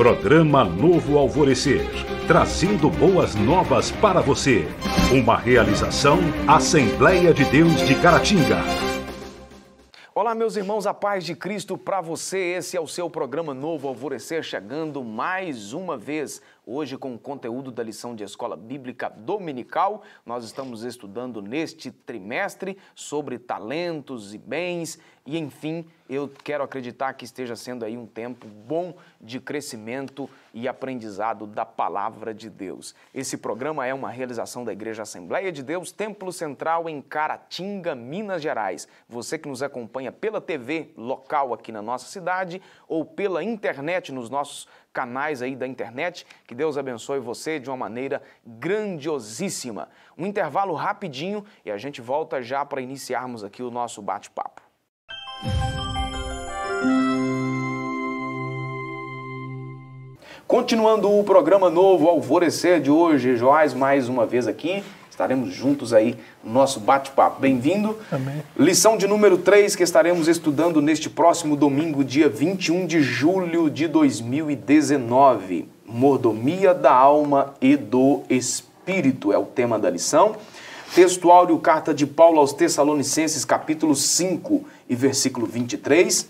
Programa Novo Alvorecer, trazendo boas novas para você. Uma realização Assembleia de Deus de Caratinga. Olá, meus irmãos, a paz de Cristo para você. Esse é o seu programa Novo Alvorecer, chegando mais uma vez Hoje, com o conteúdo da lição de escola bíblica dominical, nós estamos estudando neste trimestre sobre talentos e bens, e enfim, eu quero acreditar que esteja sendo aí um tempo bom de crescimento e aprendizado da palavra de Deus. Esse programa é uma realização da Igreja Assembleia de Deus, Templo Central em Caratinga, Minas Gerais. Você que nos acompanha pela TV local aqui na nossa cidade ou pela internet nos nossos canais aí da internet. Que Deus abençoe você de uma maneira grandiosíssima. Um intervalo rapidinho e a gente volta já para iniciarmos aqui o nosso bate-papo. Continuando o programa novo Alvorecer de hoje, Joás mais uma vez aqui Estaremos juntos aí no nosso bate-papo. Bem-vindo. Amém. Lição de número 3 que estaremos estudando neste próximo domingo, dia 21 de julho de 2019. Mordomia da alma e do espírito é o tema da lição. Textuário Carta de Paulo aos Tessalonicenses, capítulo 5 e versículo 23.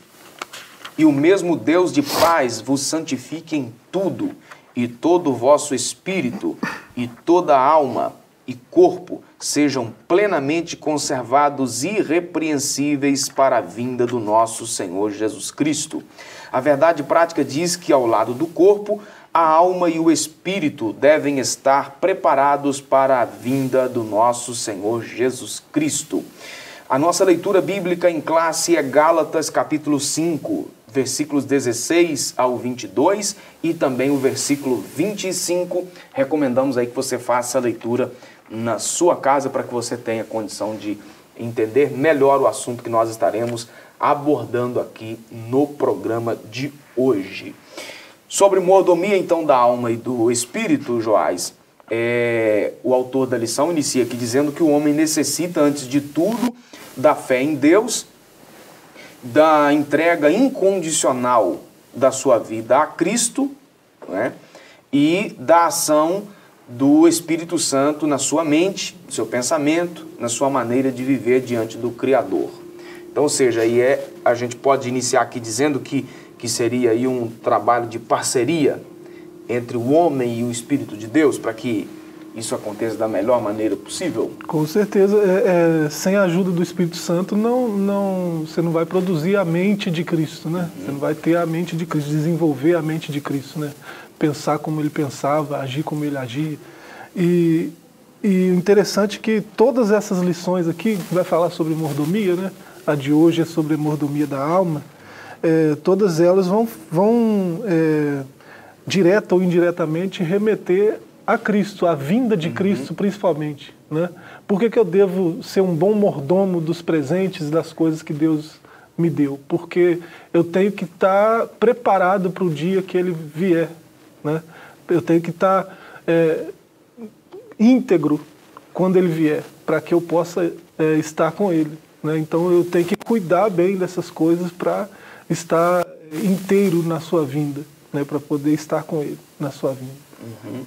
E o mesmo Deus de paz vos santifique em tudo, e todo o vosso espírito, e toda alma, e corpo sejam plenamente conservados irrepreensíveis para a vinda do nosso Senhor Jesus Cristo. A verdade prática diz que ao lado do corpo, a alma e o espírito devem estar preparados para a vinda do nosso Senhor Jesus Cristo. A nossa leitura bíblica em classe é Gálatas capítulo 5, versículos 16 ao 22 e também o versículo 25. Recomendamos aí que você faça a leitura na sua casa para que você tenha condição de entender melhor o assunto que nós estaremos abordando aqui no programa de hoje. Sobre mordomia, então, da alma e do espírito, Joás, é, o autor da lição inicia aqui dizendo que o homem necessita, antes de tudo, da fé em Deus, da entrega incondicional da sua vida a Cristo né, e da ação do Espírito Santo na sua mente, no seu pensamento, na sua maneira de viver diante do Criador. Então, ou seja, aí é, a gente pode iniciar aqui dizendo que, que seria aí um trabalho de parceria entre o homem e o Espírito de Deus para que isso aconteça da melhor maneira possível? Com certeza, é, é, sem a ajuda do Espírito Santo, não, não, você não vai produzir a mente de Cristo, né? Uhum. Você não vai ter a mente de Cristo, desenvolver a mente de Cristo, né? pensar como ele pensava, agir como ele agia. E, e interessante que todas essas lições aqui, vai falar sobre mordomia, né? a de hoje é sobre mordomia da alma, é, todas elas vão, vão é, direta ou indiretamente, remeter a Cristo, a vinda de uhum. Cristo principalmente. Né? Por que, que eu devo ser um bom mordomo dos presentes das coisas que Deus me deu? Porque eu tenho que estar preparado para o dia que Ele vier. Né? Eu tenho que estar é, íntegro quando ele vier, para que eu possa é, estar com ele. Né? Então eu tenho que cuidar bem dessas coisas para estar inteiro na sua vinda, né? para poder estar com ele na sua vinda. Uhum.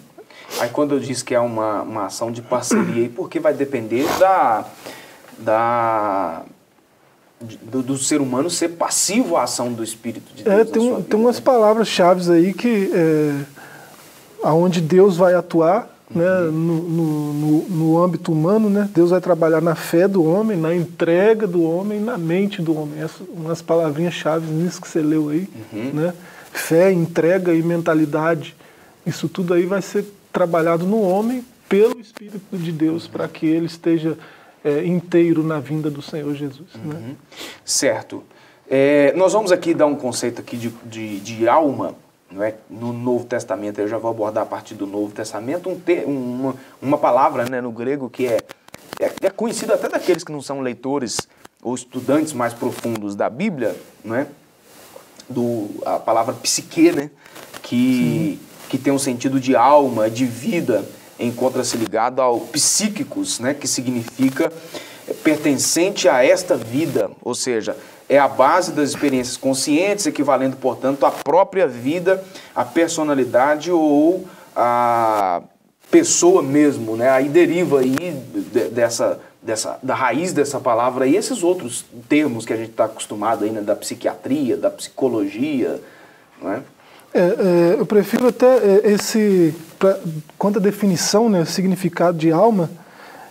Aí quando eu disse que é uma, uma ação de parceria, porque vai depender da, da do, do, ser humano ser passivo à ação do Espírito de Deus. É, tem, vida, tem umas né? palavras-chave aí que é, aonde Deus vai atuar né, no, no, no, no, âmbito humano, né, Deus vai trabalhar na fé do homem, na entrega do homem, na mente do homem. Essas umas palavrinhas-chave nisso que você leu aí. Uhum. Né? Fé, entrega e mentalidade. Isso tudo aí vai ser trabalhado no homem pelo Espírito de Deus, para que ele esteja é, inteiro na vinda do Senhor Jesus. Né? Uhum. Né? Certo. É, nós vamos aqui dar um conceito aqui de, de, de, alma, não é? no Novo Testamento, eu já vou abordar a partir do Novo Testamento, um ter, uma, uma palavra né, no grego que é, é, é conhecida até daqueles que não são leitores ou estudantes mais profundos da Bíblia, não é? do, a palavra psique, né? que, que tem um sentido de alma, de vida, encontra-se ligado ao psíquicos, né, que significa pertencente a esta vida, ou seja, é a base das experiências conscientes, equivalendo, portanto, à própria vida, à personalidade ou à pessoa mesmo, né? Aí deriva aí dessa, dessa, da raiz dessa palavra e esses outros termos que a gente está acostumado ainda né? da psiquiatria, da psicologia, não é? É, é, eu prefiro até é, esse, pra, quanto à definição, né, o significado de alma,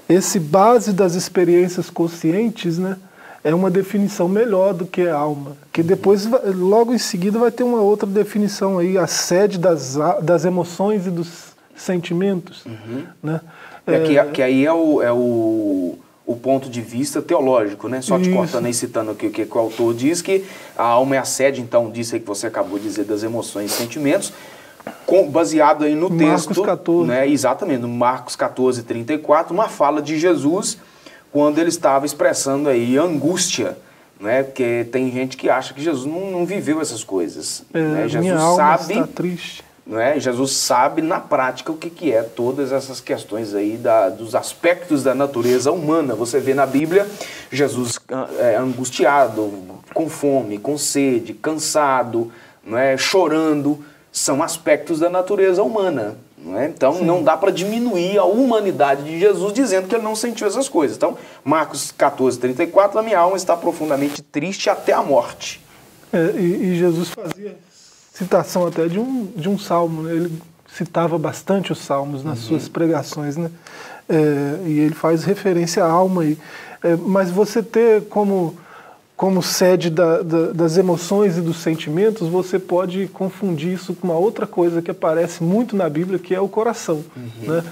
esse base das experiências conscientes, né, é uma definição melhor do que alma, que depois, logo em seguida, vai ter uma outra definição aí, a sede das, das emoções e dos sentimentos, uhum. né? É, que, é, que aí é o, é o o ponto de vista teológico, né? Só te Isso. cortando e citando aqui o que, que o autor diz, que a alma é a sede, então, disso aí que você acabou de dizer, das emoções e sentimentos, com, baseado aí no Marcos texto. 14. Né? Exatamente, no Marcos 14, 34, uma fala de Jesus quando ele estava expressando aí angústia, né? Porque tem gente que acha que Jesus não, não viveu essas coisas. É, né? Jesus sabe. Está triste não é? Jesus sabe na prática o que, que é todas essas questões aí da, dos aspectos da natureza humana. Você vê na Bíblia Jesus ah, é, angustiado, com fome, com sede, cansado, não é? chorando. São aspectos da natureza humana. Não é? Então Sim. não dá para diminuir a humanidade de Jesus dizendo que ele não sentiu essas coisas. Então, Marcos 14, 34, a minha alma está profundamente triste até a morte. É, e, e Jesus fazia citação até de um, de um salmo. Né? Ele citava bastante os salmos nas uhum. suas pregações, né? É, e ele faz referência à alma aí. É, mas você ter como, como sede da, da, das emoções e dos sentimentos, você pode confundir isso com uma outra coisa que aparece muito na Bíblia, que é o coração, uhum. né?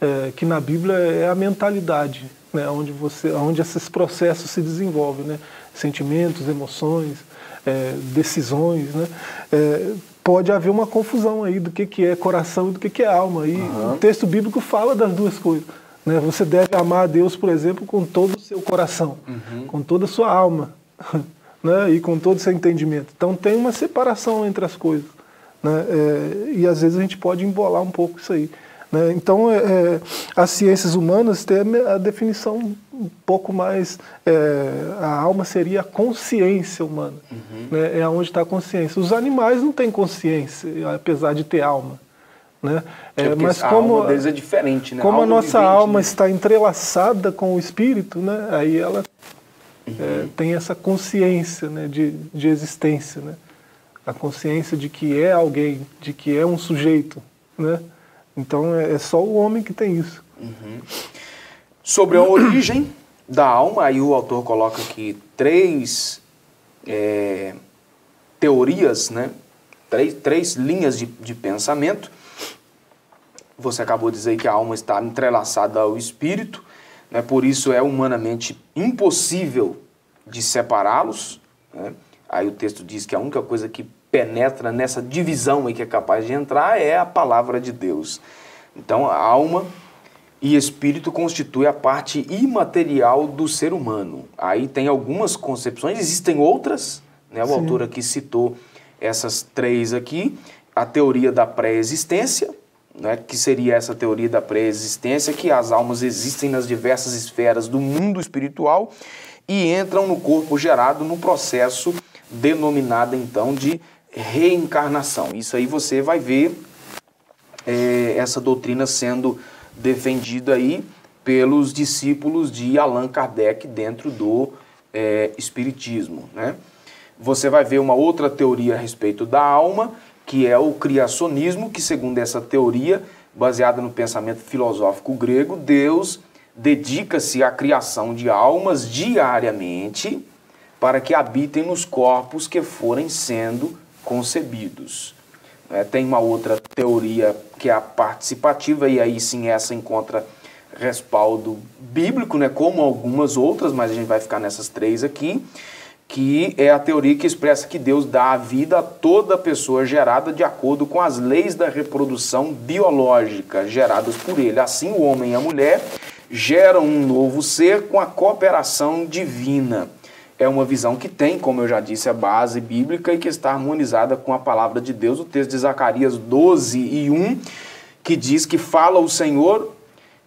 É, que na Bíblia é a mentalidade, né? onde, você, onde esses processos se desenvolvem, né? sentimentos, emoções é, decisões, né? É, pode haver uma confusão aí do que, que é coração e do que, que é alma. E uhum. o texto bíblico fala das duas coisas. Né? Você deve amar a Deus, por exemplo, com todo o seu coração, uhum. com toda a sua alma né? e com todo o seu entendimento. Então tem uma separação entre as coisas. Né? É, e às vezes a gente pode embolar um pouco isso aí. Né? Então, é, é, as ciências humanas têm a definição um pouco mais. É, a alma seria a consciência humana, uhum. né? é onde está a consciência. Os animais não têm consciência, apesar de ter alma. Né? É, mas a como alma deles é diferente, né? Como a, a nossa vivente, alma né? está entrelaçada com o espírito, né? aí ela é, tem essa consciência né? de, de existência, né? a consciência de que é alguém, de que é um sujeito, né? Então é, é só o homem que tem isso. Uhum. Sobre a origem da alma, aí o autor coloca aqui três é, teorias, né? três, três linhas de, de pensamento. Você acabou de dizer que a alma está entrelaçada ao espírito, né? por isso é humanamente impossível de separá-los. Né? Aí o texto diz que a única coisa que penetra nessa divisão e que é capaz de entrar é a palavra de Deus. Então, a alma e espírito constitui a parte imaterial do ser humano. Aí tem algumas concepções, existem outras, né? O Sim. autor aqui citou essas três aqui, a teoria da pré-existência, né, que seria essa teoria da pré-existência, que as almas existem nas diversas esferas do mundo espiritual e entram no corpo gerado no processo denominado então de reencarnação. Isso aí você vai ver é, essa doutrina sendo defendida aí pelos discípulos de Allan Kardec dentro do é, Espiritismo. Né? Você vai ver uma outra teoria a respeito da alma, que é o criacionismo, que segundo essa teoria, baseada no pensamento filosófico grego, Deus dedica-se à criação de almas diariamente para que habitem nos corpos que forem sendo concebidos. É, tem uma outra teoria que é a participativa, e aí sim essa encontra respaldo bíblico, né, como algumas outras, mas a gente vai ficar nessas três aqui, que é a teoria que expressa que Deus dá a vida a toda pessoa gerada de acordo com as leis da reprodução biológica geradas por ele. Assim, o homem e a mulher geram um novo ser com a cooperação divina é uma visão que tem, como eu já disse, a base bíblica e que está harmonizada com a palavra de Deus. O texto de Zacarias 12 e 1, que diz que fala o Senhor,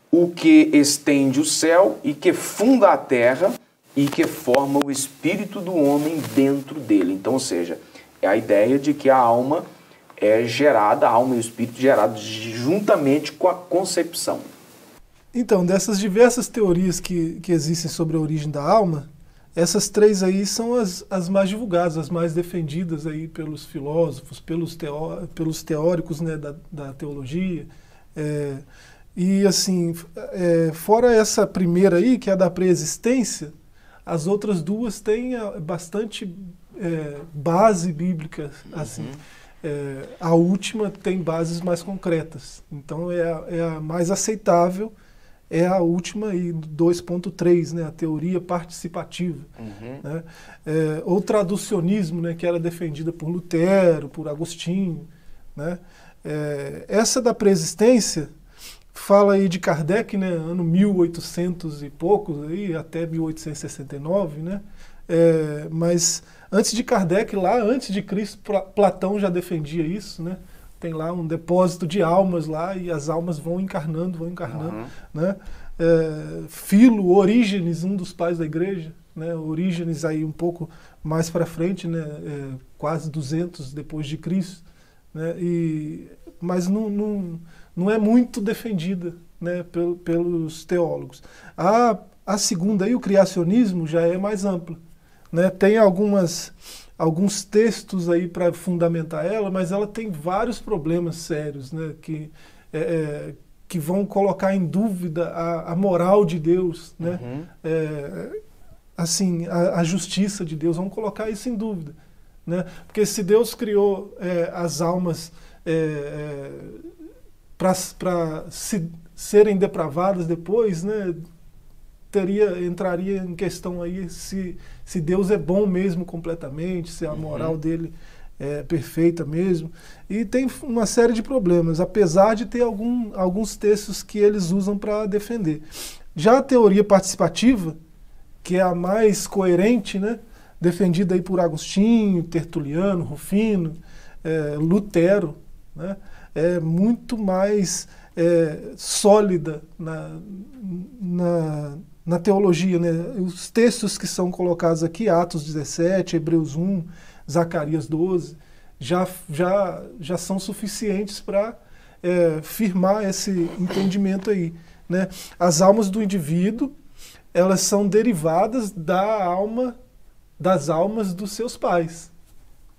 o que estende o céu e que funda a terra, e que forma o espírito do homem dentro dele. Então, ou seja, é a ideia de que a alma é gerada, a alma e o espírito gerados juntamente com a concepção. Então, dessas diversas teorias que, que existem sobre a origem da alma, essas três aí são as, as mais divulgadas, as mais defendidas aí pelos filósofos, pelos, teó, pelos teóricos né, da, da teologia. É, e assim, é, fora essa primeira aí, que é a da preexistência, as outras duas têm é, bastante é, base bíblica, assim. Uhum. É, a última tem bases mais concretas. Então é a, é a mais aceitável é a última e 2.3, né, a teoria participativa. Uhum. Né? É, ou traducionismo, né, que era defendida por Lutero, por Agostinho. Né? É, essa da preexistência fala aí de Kardec, né, ano 1800 e poucos, aí, até 1869, né? É, mas antes de Kardec, lá antes de Cristo, Platão já defendia isso, né? tem lá um depósito de almas lá e as almas vão encarnando, vão encarnando. Uhum. Né? É, Filo, Orígenes, um dos pais da igreja, né? Orígenes aí um pouco mais para frente, né? É, quase 200 depois de Cristo, né? E, mas não, não, não é muito defendida né? Pel, pelos teólogos. A, a segunda aí, o criacionismo, já é mais ampla. Né? Tem algumas alguns textos aí para fundamentar ela, mas ela tem vários problemas sérios, né, que, é, é, que vão colocar em dúvida a, a moral de Deus, né, uhum. é, assim, a, a, justiça de Deus, vão colocar isso em dúvida, né, porque se Deus criou é, as almas é, é, para se, serem depravadas depois, né, teria entraria em questão aí se, se Deus é bom mesmo completamente, se a uhum. moral uhum. dele é perfeita mesmo. E tem uma série de problemas, apesar de ter algum, alguns textos que eles usam para defender. Já a teoria participativa, que é a mais coerente, né, defendida aí por Agostinho, Tertuliano, Rufino, é, Lutero, né, é muito mais é, sólida na, na na teologia, né? Os textos que são colocados aqui, Atos 17, Hebreus 1, Zacarias 12, já, já, já são suficientes para é, firmar esse entendimento aí. Né? As almas do indivíduo, elas são derivadas da alma, das almas dos seus pais.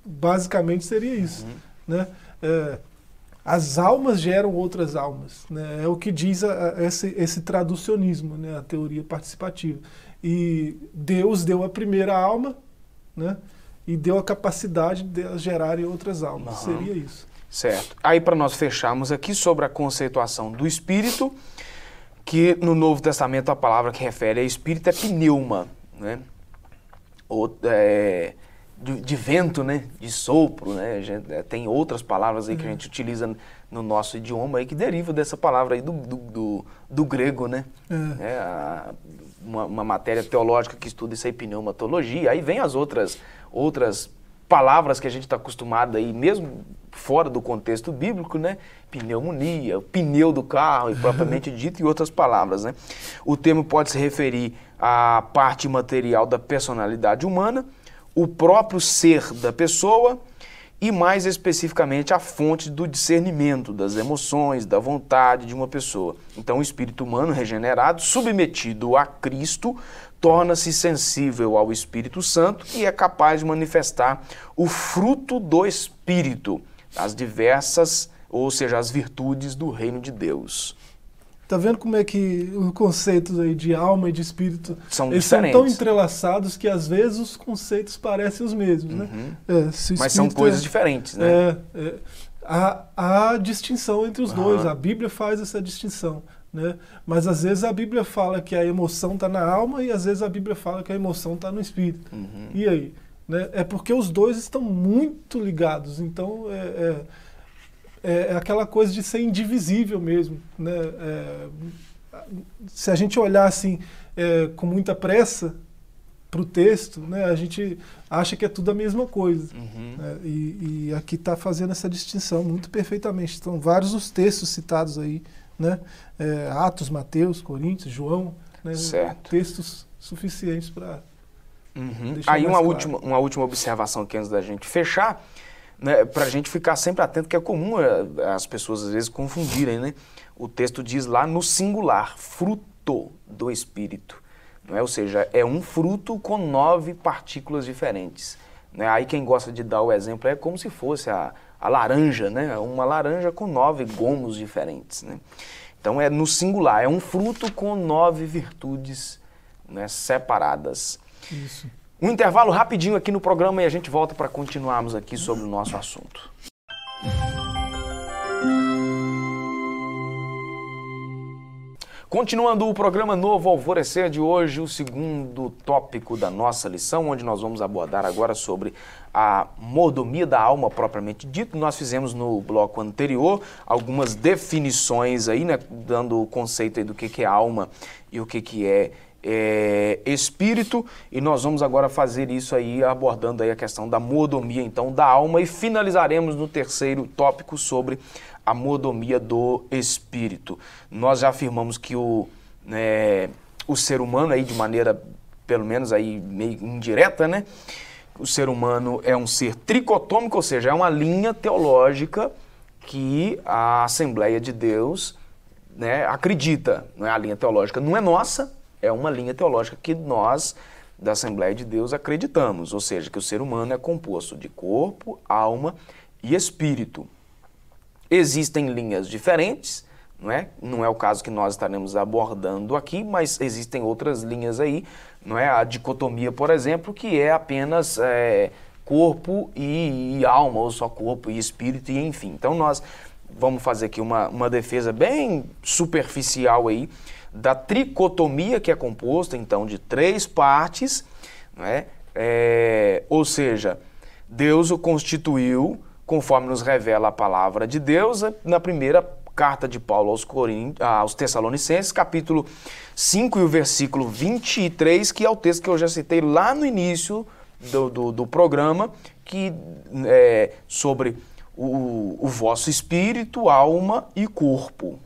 Basicamente seria isso. Uhum. Né? É, as almas geram outras almas. Né? É o que diz a, a, esse, esse traducionismo, né? a teoria participativa. E Deus deu a primeira alma né? e deu a capacidade de gerarem outras almas. Uhum. Seria isso. Certo. Aí, para nós fecharmos aqui sobre a conceituação do espírito, que no Novo Testamento a palavra que refere a espírito é pneuma. Né? Ou, é, de, de, vento, né? De sopro, né? Gente, é, tem outras palavras aí uhum. que a uhum. gente utiliza no nosso idioma aí que derivam dessa palavra aí do, do, do, do grego, né? Uhum. É, a, uma, uma, matéria teológica que estuda isso aí, pneumatologia. Aí vem as outras, outras palavras que a gente está acostumado aí, mesmo fora do contexto bíblico, né? Pneumonia, pneu do carro, e propriamente dito, e outras palavras, né? O termo pode se referir à parte material da personalidade humana, o próprio ser da pessoa e, mais especificamente, a fonte do discernimento das emoções, da vontade de uma pessoa. Então, o espírito humano regenerado, submetido a Cristo, torna-se sensível ao Espírito Santo e é capaz de manifestar o fruto do Espírito, as diversas, ou seja, as virtudes do reino de Deus. Tá vendo como é que os conceitos aí de alma e de espírito são, eles são tão entrelaçados que às vezes os conceitos parecem os mesmos, né? uhum. né? É, Mas são coisas é, diferentes, né? É, é, há, há distinção entre os uhum. dois. A Bíblia faz essa distinção, né? Mas às vezes a Bíblia fala que a emoção está na alma e às vezes a Bíblia fala que a emoção está no espírito. Uhum. E aí? Né? É porque os dois estão muito ligados. Então, é, é é, é aquela coisa de ser indivisível mesmo. Né? É, se a gente olhar assim é, com muita pressa para o texto, né, a gente acha que é tudo a mesma coisa. Uhum. Né? E, e, aqui está fazendo essa distinção muito perfeitamente. Estão vários os textos citados aí, né? É, Atos, Mateus, Coríntios, João, né? textos suficientes para. Uhum. Aí uma claro. última, uma última observação aqui antes da gente fechar, né, para a gente ficar sempre atento, que é comum é, as pessoas às vezes confundirem, né? O texto diz lá no singular, fruto do Espírito. É? Ou seja, é um fruto com nove partículas diferentes. Né? Aí quem gosta de dar o exemplo é como se fosse a, a laranja, né? Uma laranja com nove gomos diferentes, né? Então é no singular, é um fruto com nove virtudes né, separadas. Isso. Um intervalo rapidinho aqui no programa e a gente volta para continuarmos aqui sobre o nosso assunto. Continuando o programa Novo Alvorecer de hoje, o segundo tópico da nossa lição, onde nós vamos abordar agora sobre a mordomia da alma propriamente dito. Nós fizemos no bloco anterior algumas definições aí, né, dando o conceito do que, que é alma e o que, que é, é espírito, e nós vamos agora fazer isso aí abordando aí a questão da mordomia então da alma e finalizaremos no terceiro tópico sobre a mordomia do espírito. Nós já afirmamos que o, né, o ser humano, aí de maneira pelo menos aí meio indireta, né? O ser humano é um ser tricotômico, ou seja, é uma linha teológica que a Assembleia de Deus né, acredita. Não é a linha teológica, não é nossa, é uma linha teológica que nós da Assembleia de Deus acreditamos, ou seja, que o ser humano é composto de corpo, alma e espírito. Existem linhas diferentes, não é? Não é o caso que nós estaremos abordando aqui, mas existem outras linhas aí, não é? A dicotomia, por exemplo, que é apenas é, corpo e, e, alma, ou só corpo e espírito, e enfim. Então nós vamos fazer aqui uma, uma defesa bem superficial aí da tricotomia, que é composta então de três partes, não é? ou seja, Deus o constituiu conforme nos revela a palavra de Deus na primeira carta de Paulo aos, aos Tessalonicenses, capítulo 5 e o versículo 23, que é o texto que eu já citei lá no início do, do, do programa, que é sobre o, o vosso espírito, alma e corpo.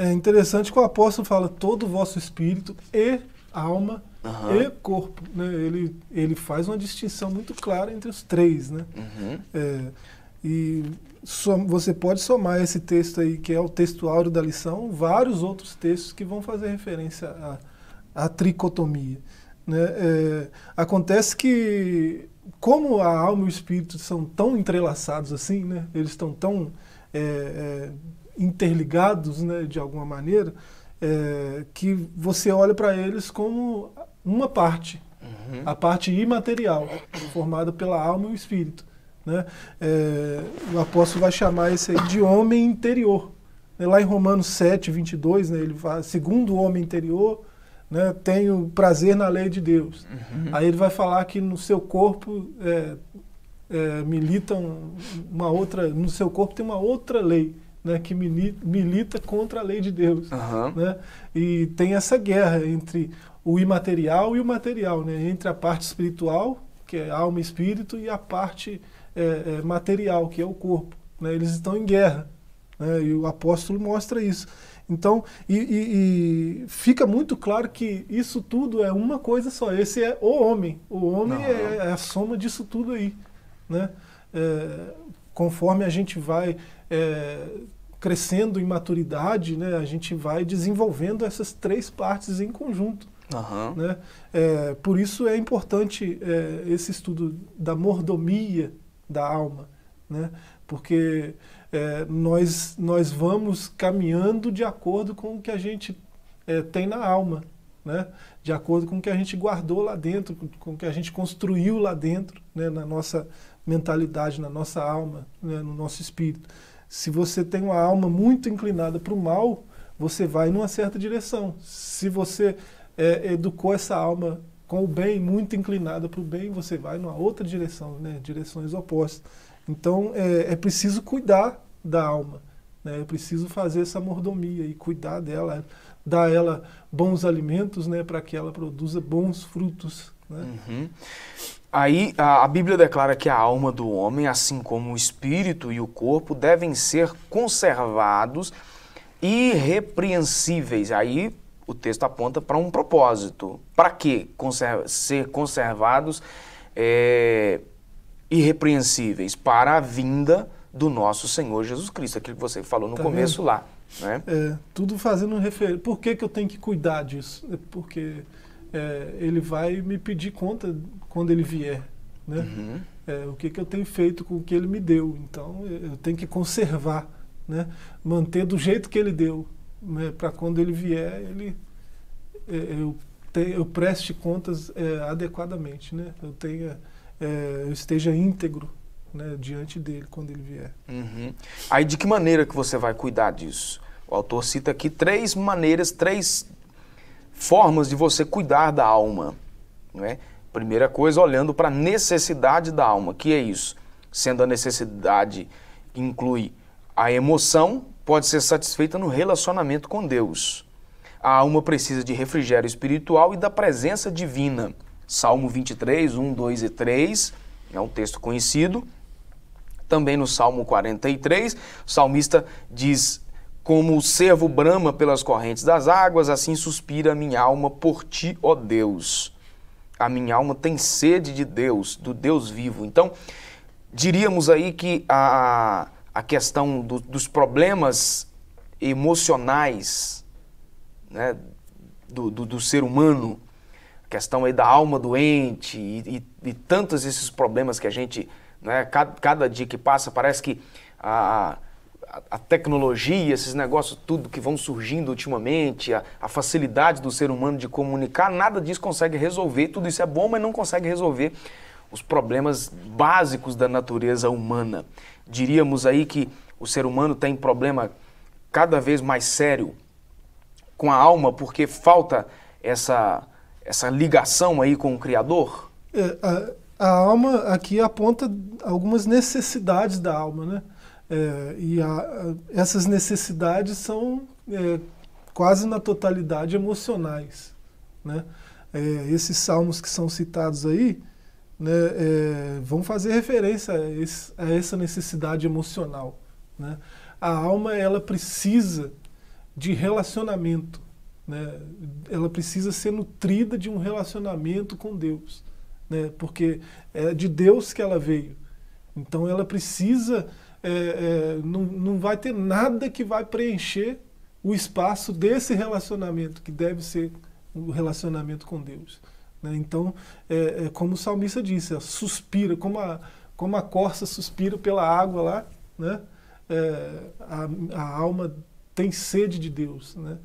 É interessante que o apóstolo fala todo o vosso espírito e alma uhum. e corpo. Né? Ele, ele faz uma distinção muito clara entre os três. Né? Uhum. É, e som, você pode somar esse texto aí, que é o texto áureo da lição, vários outros textos que vão fazer referência à, à tricotomia. Né? É, acontece que, como a alma e o espírito são tão entrelaçados assim, né? eles estão tão é, é interligados né, de alguma maneira, é, que você olha para eles como uma parte, uhum. a parte imaterial, formada pela alma e o espírito. Né? É, o apóstolo vai chamar esse aí de homem interior. Lá em Romanos 7, 22, né, ele fala, segundo o homem interior, né, tenho prazer na lei de Deus. Uhum. Aí ele vai falar que no seu corpo é, é, militam uma outra, no seu corpo tem uma outra lei, né, que milita contra a lei de Deus. Uhum. Né? E tem essa guerra entre o imaterial e o material, né? entre a parte espiritual, que é alma e espírito, e a parte é, é, material, que é o corpo. Né? Eles estão em guerra. Né? E o apóstolo mostra isso. Então, e, e, e, fica muito claro que isso tudo é uma coisa só. Esse é o homem. O homem é, é, a soma disso tudo aí. Né? É, conforme a gente vai é, crescendo em maturidade, né, a gente vai desenvolvendo essas três partes em conjunto. Uhum. Né? É, por isso é importante é, esse estudo da mordomia da alma, né? porque é, nós, nós vamos caminhando de acordo com o que a gente é, tem na alma, né? de acordo com o que a gente guardou lá dentro, com o que a gente construiu lá dentro, né? na nossa mentalidade, na nossa alma, né? no nosso espírito. Se você tem uma alma muito inclinada para o mal, você vai numa certa direção. Se você é, educou essa alma com o bem, muito inclinada para o bem, você vai numa outra direção, né? direções opostas. Então é, é preciso cuidar da alma, né? é preciso fazer essa mordomia e cuidar dela, dar a ela bons alimentos né? para que ela produza bons frutos. Né? Uhum. Aí a, a, Bíblia declara que a alma do homem, assim como o espírito e o corpo, devem ser conservados irrepreensíveis. Aí o texto aponta para um propósito. Para que conserva, ser conservados é, irrepreensíveis? Para a vinda do nosso Senhor Jesus Cristo, aquilo que você falou no tá começo lá. Né? É, tudo fazendo referência. Por que, que eu tenho que cuidar disso? É porque é, ele vai me pedir conta quando ele vier. Né? Uhum. É, o que, que eu tenho feito com o que ele me deu. Então eu tenho que conservar, né? manter do jeito que ele deu, né? para quando ele vier, ele, é, eu, te, eu preste contas é, adequadamente. Né? Eu, tenha, é, eu esteja íntegro né, diante dele quando ele vier. Uhum. Aí de que maneira que você vai cuidar disso? O autor cita aqui três maneiras, três formas de você cuidar da alma. Não é? Primeira coisa, olhando para a necessidade da alma, que é isso? Sendo a necessidade que inclui a emoção, pode ser satisfeita no relacionamento com Deus. A alma precisa de refrigério espiritual e da presença divina. Salmo 23, 1, 2 e 3, é um texto conhecido. Também no Salmo 43, o salmista diz: Como o servo brama pelas correntes das águas, assim suspira a minha alma por ti, ó Deus. A minha alma tem sede de Deus, do Deus vivo. Então, diríamos aí que a, a questão do, dos problemas emocionais né, do, do, do, ser humano, a questão aí da alma doente e, e, e tantos esses problemas que a gente né? Cada, cada dia que passa parece que a, a, tecnologia, esses negócios tudo que vão surgindo ultimamente, a, a facilidade do ser humano de comunicar, nada disso consegue resolver. Tudo isso é bom, mas não consegue resolver os problemas básicos da natureza humana. Diríamos aí que o ser humano tem problema cada vez mais sério com a alma porque falta essa, essa ligação aí com o Criador? É, a, a alma aqui aponta algumas necessidades da alma, né? É, e a, essas necessidades são é, quase na totalidade emocionais, né? É, esses salmos que são citados aí né, é, vão fazer referência a, esse, a, essa necessidade emocional, né? A alma ela precisa de relacionamento, né? Ela precisa ser nutrida de um relacionamento com Deus né? porque é de Deus que ela veio. Então ela precisa, é, é, não, não vai ter nada que vai preencher o espaço desse relacionamento, que deve ser o relacionamento com Deus. Né? Então, é, é, como o salmista disse, suspira, como a, como a corça suspira pela água lá, né? É, a, a, alma tem sede de Deus. Né?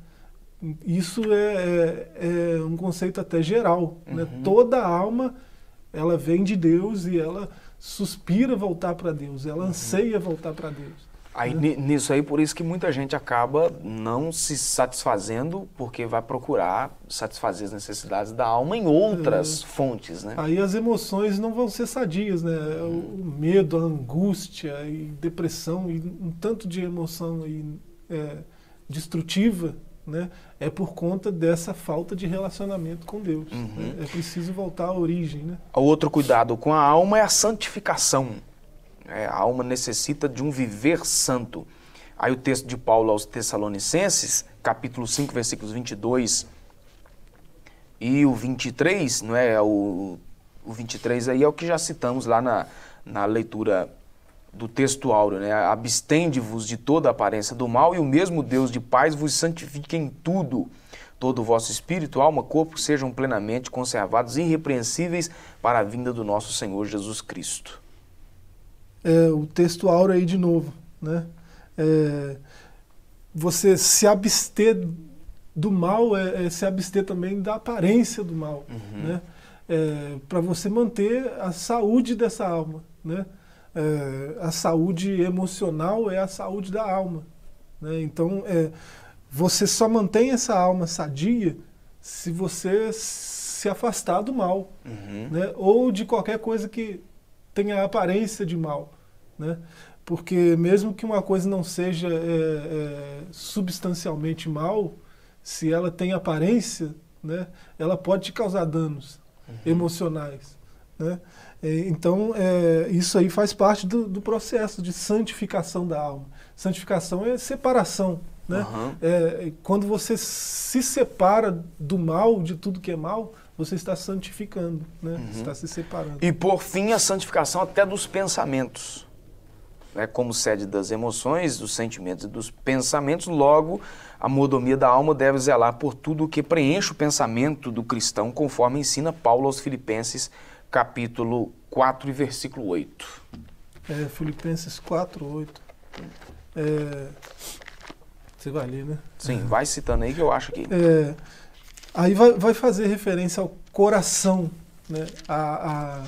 Isso é, é, é um conceito até geral. Né? Uhum. Né? Toda alma ela vem de Deus e ela suspira voltar para Deus, ela uhum. anseia voltar para Deus. Aí, né? Nisso aí, por isso que muita gente acaba não se satisfazendo, porque vai procurar satisfazer as necessidades da alma em outras é. fontes, né? Aí as emoções não vão ser sadias, né? O medo, a angústia e depressão e um tanto de emoção aí, é, destrutiva né, é por conta dessa falta de relacionamento com Deus. Uhum. Né? É preciso voltar à origem. Né? Outro cuidado com a alma é a santificação. É, a alma necessita de um viver santo. Aí o texto de Paulo aos Tessalonicenses, capítulo 5, versículos 22 e o 23, não é? O, o 23 aí é o que já citamos lá na, na leitura do texto áureo, né? Abstende-vos de toda aparência do mal e o mesmo Deus de paz vos santifique em tudo. Todo o vosso espírito, alma, corpo sejam plenamente conservados irrepreensíveis para a vinda do nosso Senhor Jesus Cristo. É, o texto áureo aí de novo, né? É, você se abster do mal é, é, se abster também da aparência do mal, uhum. né? É, para você manter a saúde dessa alma, né? É, a saúde emocional é a saúde da alma. Né? Então, é, você só mantém essa alma sadia se você se afastar do mal, uhum. né? ou de qualquer coisa que tenha aparência de mal. Né? Porque mesmo que uma coisa não seja é, é, substancialmente mal, se ela tem aparência, né, ela pode te causar danos uhum. emocionais. Né? É, então, é, isso aí faz parte do, do, processo de santificação da alma. Santificação é separação Né? É, quando você se separa do mal, de tudo que é mal, você está santificando, né? está se separando. E por fim, a santificação até dos pensamentos. Né? Como sede das emoções, dos sentimentos e dos pensamentos, logo a mordomia da alma deve zelar por tudo o que preenche o pensamento do cristão, conforme ensina Paulo aos Filipenses, capítulo 4 e versículo 8. É, Filipenses 4, 8. É, você vai ler, né? Sim, vai citando aí que eu acho que. É, aí vai, vai fazer referência ao coração, né? A,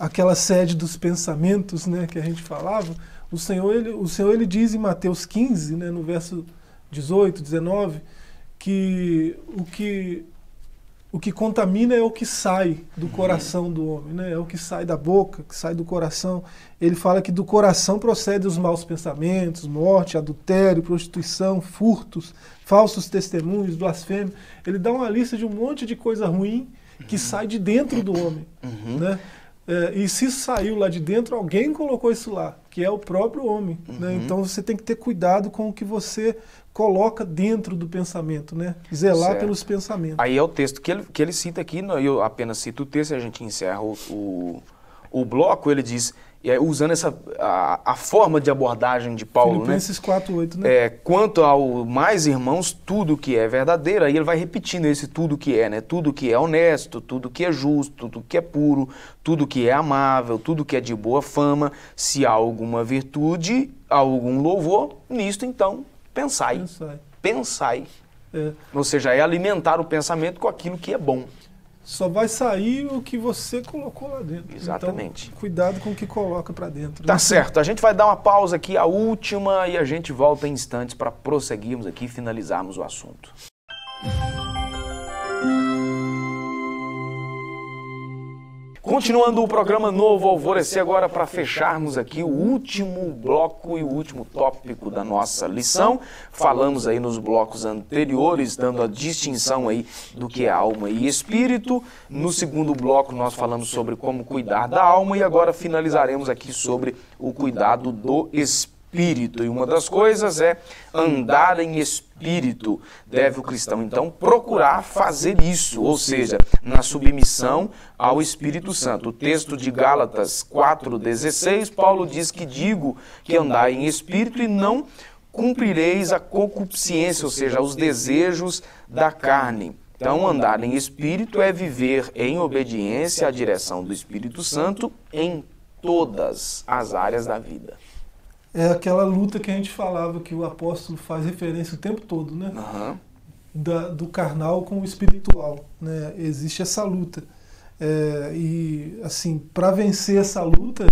a, aquela sede dos pensamentos, né? Que a gente falava. O Senhor, ele, o Senhor, ele diz em Mateus 15, né? No verso 18, 19, que o que o que contamina é o que sai do coração do homem, né? É o que sai da boca, que sai do coração. Ele fala que do coração procedem os maus pensamentos, morte, adultério, prostituição, furtos, falsos testemunhos, blasfêmia. Ele dá uma lista de um monte de coisa ruim que uhum. sai de dentro do homem, uhum. né? É, e se saiu lá de dentro, alguém colocou isso lá, que é o próprio homem. Né? Uhum. Né? Então você tem que ter cuidado com o que você coloca dentro do pensamento, né? Zelar certo. pelos pensamentos. Aí é o texto que ele, que ele cita aqui, eu apenas cito o texto e a gente encerra o, o, o bloco, ele diz, usando essa, a, a, forma de abordagem de Paulo, Filipenses né? 4, 8, né? É, quanto ao mais irmãos, tudo que é verdadeiro, aí ele vai repetindo esse tudo que é, né? Tudo que é honesto, tudo que é justo, tudo que é puro, tudo que é amável, tudo que é de boa fama, se há alguma virtude, algum louvor, nisto então pensai. Pensai. Pensai. É. Ou seja, é alimentar o pensamento com aquilo que é bom. Só vai sair o que você colocou lá dentro. Exatamente. Então, cuidado com o que coloca para dentro. Tá né? certo. A gente vai dar uma pausa aqui, a última, e a gente volta em instantes para prosseguirmos aqui e finalizarmos o assunto. Continuando o programa Novo Alvorecer, agora para fecharmos aqui o último bloco e o último tópico da nossa lição. Falamos aí nos blocos anteriores, dando a distinção aí do que é alma e espírito. No segundo bloco nós falamos sobre como cuidar da alma e agora finalizaremos aqui sobre o cuidado do espírito espírito. E uma das coisas é andar em espírito. Deve o cristão, então, procurar fazer isso, ou seja, na submissão ao Espírito Santo. O texto de Gálatas 4,16, Paulo diz que digo que andai em espírito e não cumprireis a concupiscência, ou seja, os desejos da carne. Então, andar em espírito é viver em obediência à direção do Espírito Santo em todas as áreas da vida é aquela luta que a gente falava que o apóstolo faz referência o tempo todo, né? Uhum. Da, do carnal com o espiritual, né? Existe essa luta. É, e, assim, para vencer essa luta,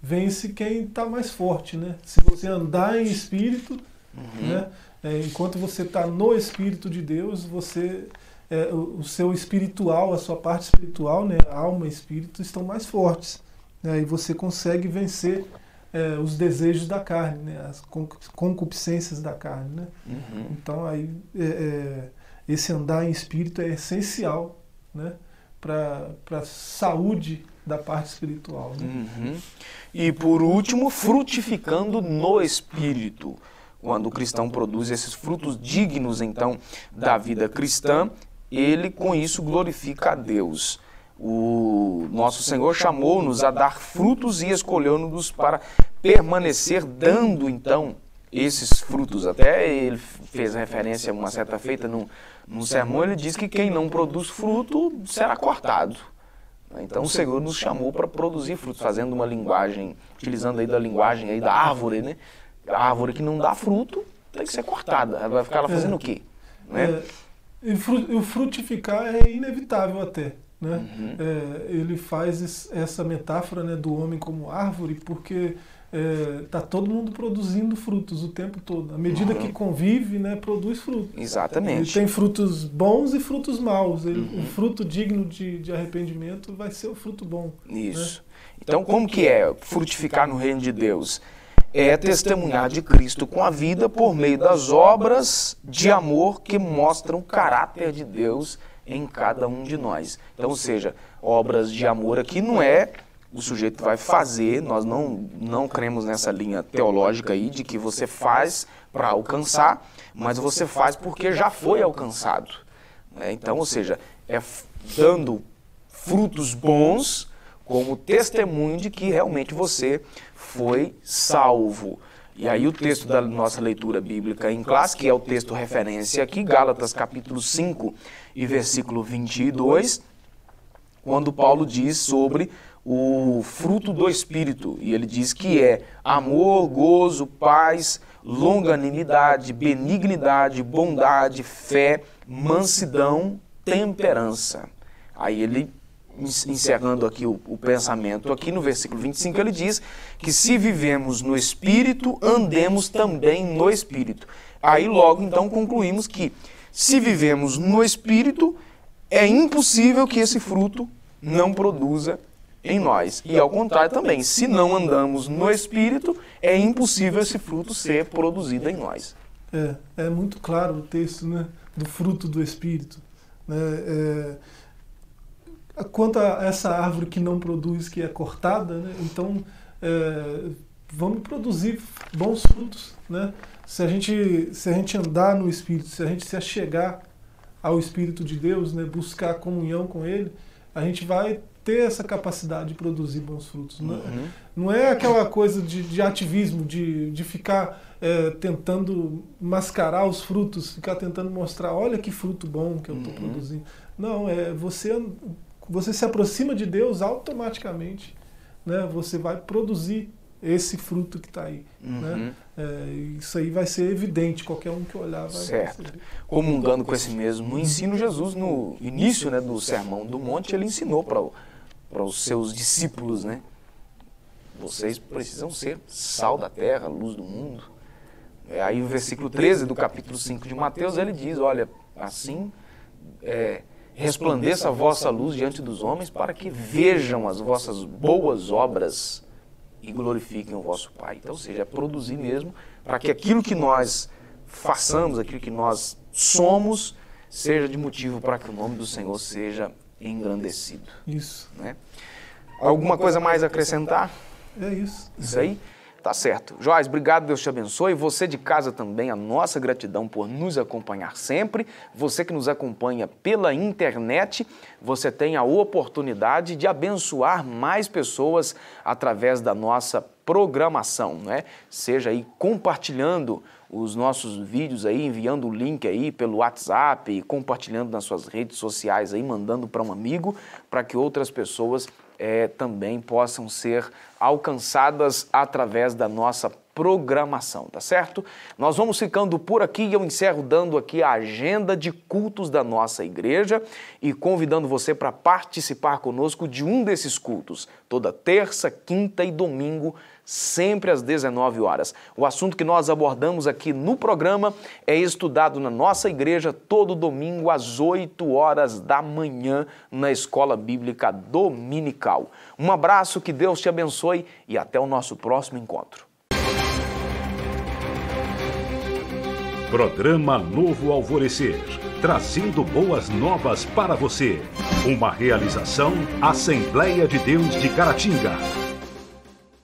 vence quem está mais forte, né? Se você andar em espírito, uhum. né? É, enquanto você está no Espírito de Deus, você é, o, o, seu espiritual, a sua parte espiritual, né? Alma e espírito estão mais fortes. Né? E você consegue vencer é, os desejos da carne, né? as concupiscências da carne. Né? Uhum. Então, aí, é, é, esse andar em espírito é essencial né? para a saúde da parte espiritual. Né? Uhum. E, por último, frutificando no espírito. Quando o cristão produz esses frutos dignos, então, da vida cristã, ele com isso glorifica a Deus. O nosso Senhor chamou-nos a dar frutos e escolheu-nos para permanecer dando então esses frutos. Até ele fez referência uma certa feita num, num sermão, ele diz que quem não produz fruto será cortado. Então o Senhor nos chamou para produzir frutos, fazendo uma linguagem, utilizando aí da linguagem aí da árvore, né? A árvore que não dá fruto tem que ser cortada. Vai ficar lá fazendo o quê? Né? É, o frutificar é inevitável até. Né? Uhum. É, ele faz essa metáfora né, do homem como árvore porque está é, tá todo mundo produzindo frutos o tempo todo. À medida uhum. que convive, né, produz frutos. Exatamente. Ele tem frutos bons e frutos maus. Ele, uhum. O fruto digno de, de, arrependimento vai ser o fruto bom. Isso. Né? Então, como que é frutificar no reino de Deus? É testemunhar de Cristo com a vida por meio das obras de amor que mostram o caráter de Deus em cada um de nós. Então, seja, obras de amor aqui não é o sujeito vai fazer, nós não, não cremos nessa linha teológica aí de que você faz para alcançar, mas você faz porque já foi alcançado. Né? Então, ou seja, é dando frutos bons como testemunho de que realmente você foi salvo. E aí o texto da nossa leitura bíblica em classe, que é o texto referência aqui, Gálatas capítulo 5 e versículo 22, quando Paulo diz sobre o fruto do Espírito. E ele diz que é amor, gozo, paz, longanimidade, benignidade, bondade, fé, mansidão, temperança. Aí ele encerrando aqui o, o, pensamento, aqui no versículo 25, ele diz que se vivemos no Espírito, andemos também no Espírito. Aí logo então concluímos que se vivemos no Espírito, é impossível que esse fruto não produza em nós. E ao contrário também, se não andamos no Espírito, é impossível esse fruto ser produzido em nós. É, é muito claro o texto né, do fruto do Espírito. Né, é, quanto a essa árvore que não produz, que é cortada, né, então é, vamos produzir bons frutos. Né? Se, a gente, se a gente andar no Espírito, se a gente se achegar ao Espírito de Deus, né, buscar comunhão com Ele, a gente vai ter essa capacidade de produzir bons frutos. Não, é, uhum. não é aquela coisa de, de ativismo, de, de ficar é, tentando mascarar os frutos, ficar tentando mostrar, olha que fruto bom que eu estou uhum. produzindo. Não, é você, você se aproxima de Deus automaticamente, né? você vai produzir esse fruto que está aí. Né? Uhum. Né? É, isso aí vai ser evidente, qualquer um que olhar vai Certo. Comungando com esse mesmo ensino, Jesus, no início né, do Sermão do Monte, ele ensinou para para os seus discípulos, né? Vocês precisam ser sal da terra, luz do mundo. É, aí o versículo 13 do capítulo 5 de Mateus, ele diz, olha, assim é, resplandeça a vossa luz diante dos homens para que vejam as vossas boas obras e glorifiquem o vosso Pai. Então, ou seja, é produzir mesmo para que aquilo que nós façamos, aquilo que nós somos, seja de motivo para que o nome do Senhor seja engrandecido. Isso. Né? Alguma coisa mais a acrescentar? É isso. Isso aí? Tá certo. Joás, obrigado, Deus te abençoe. Você de casa também, a nossa gratidão por nos acompanhar sempre. Você que nos acompanha pela internet, você tem a oportunidade de abençoar mais pessoas através da nossa programação, né? Seja aí compartilhando os nossos vídeos aí, enviando o link aí pelo WhatsApp, compartilhando nas suas redes sociais aí, mandando para um amigo, para que outras pessoas é, também possam ser alcançadas através da nossa programação, tá certo? Nós vamos ficando por aqui e eu encerro dando aqui a agenda de cultos da nossa igreja e convidando você para participar conosco de um desses cultos, toda terça, quinta e domingo, sempre às 19 horas. O assunto que nós abordamos aqui no programa é estudado na nossa igreja todo domingo às 8 horas da manhã na Escola Bíblica Dominical. Um abraço, que Deus te abençoe e até o nosso próximo encontro. Programa Novo Alvorecer, trazendo boas novas para você. Uma realização Assembleia de Deus de Caratinga